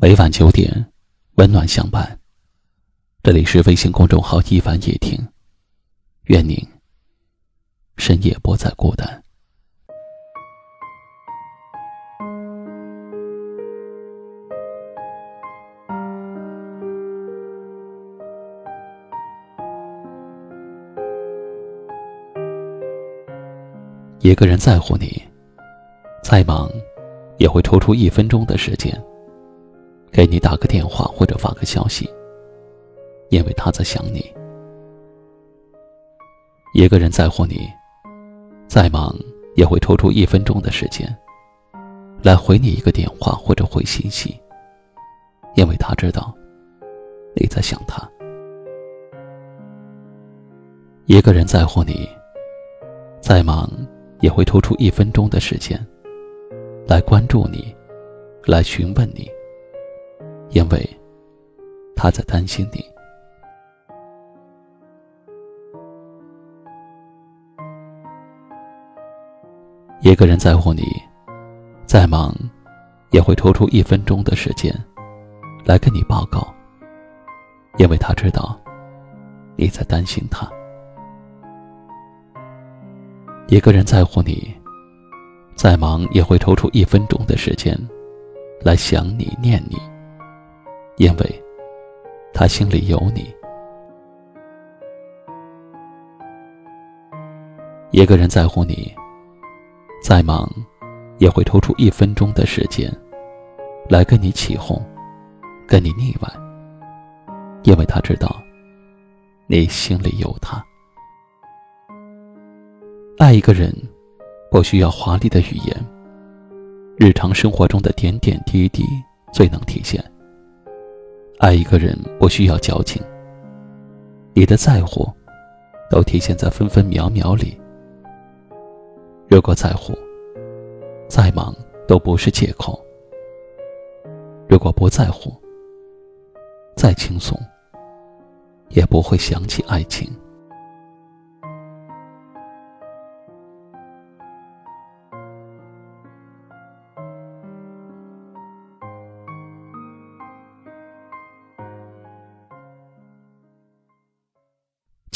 每晚九点，温暖相伴。这里是微信公众号“一凡夜听”，愿您深夜不再孤单。一个人在乎你，再忙，也会抽出一分钟的时间。给你打个电话或者发个消息，因为他在想你。一个人在乎你，再忙也会抽出一分钟的时间，来回你一个电话或者回信息，因为他知道你在想他。一个人在乎你，再忙也会抽出一分钟的时间，来关注你，来询问你。因为他在担心你。一个人在乎你，再忙也会抽出一分钟的时间来跟你报告，因为他知道你在担心他。一个人在乎你，再忙也会抽出一分钟的时间来想你、念你。因为，他心里有你。一个人在乎你，再忙，也会抽出一分钟的时间，来跟你起哄，跟你腻歪。因为他知道，你心里有他。爱一个人，不需要华丽的语言，日常生活中的点点滴滴最能体现。爱一个人不需要矫情，你的在乎都体现在分分秒秒里。如果在乎，再忙都不是借口；如果不在乎，再轻松也不会想起爱情。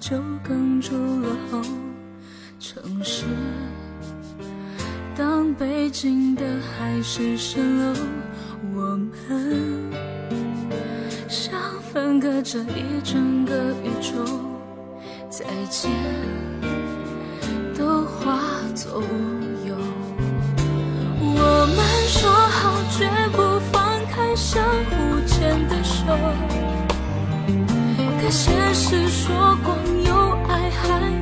就哽住了喉。城市，当北京的海市蜃楼，我们像分隔着一整个宇宙，再见都化作乌有。我们说好绝不放开相互牵的手。可现实说，光有爱还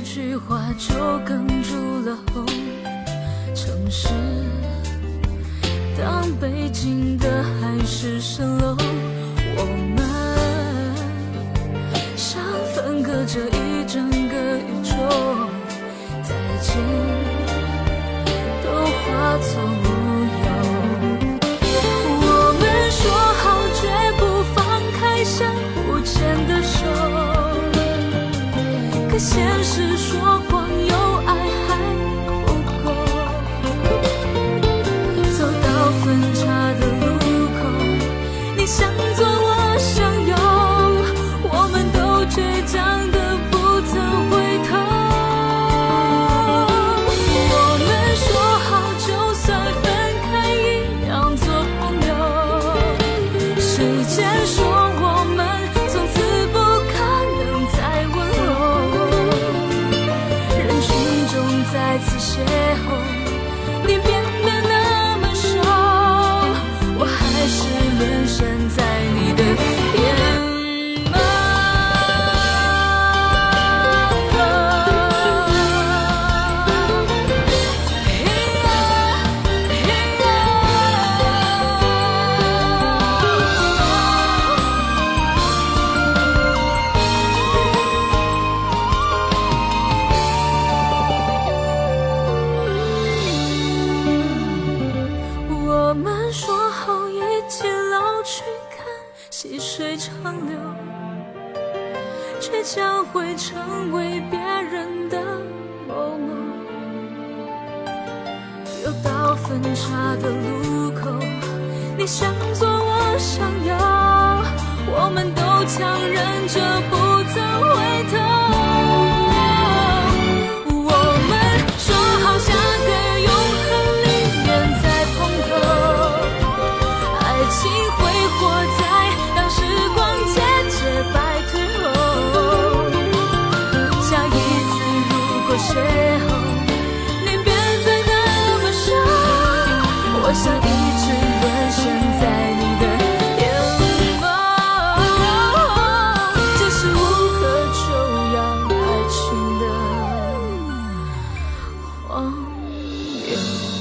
一句话就哽住了喉，城市。当背景的海市蜃楼，我们像分隔着一整个宇宙，再见都化作现实起老去，看细水长流，却将会成为别人的某某。又到分岔的路口，你向左，我向右，我们都强忍着不像一直沦陷在你的眼眸。这是无可救药爱情的荒谬。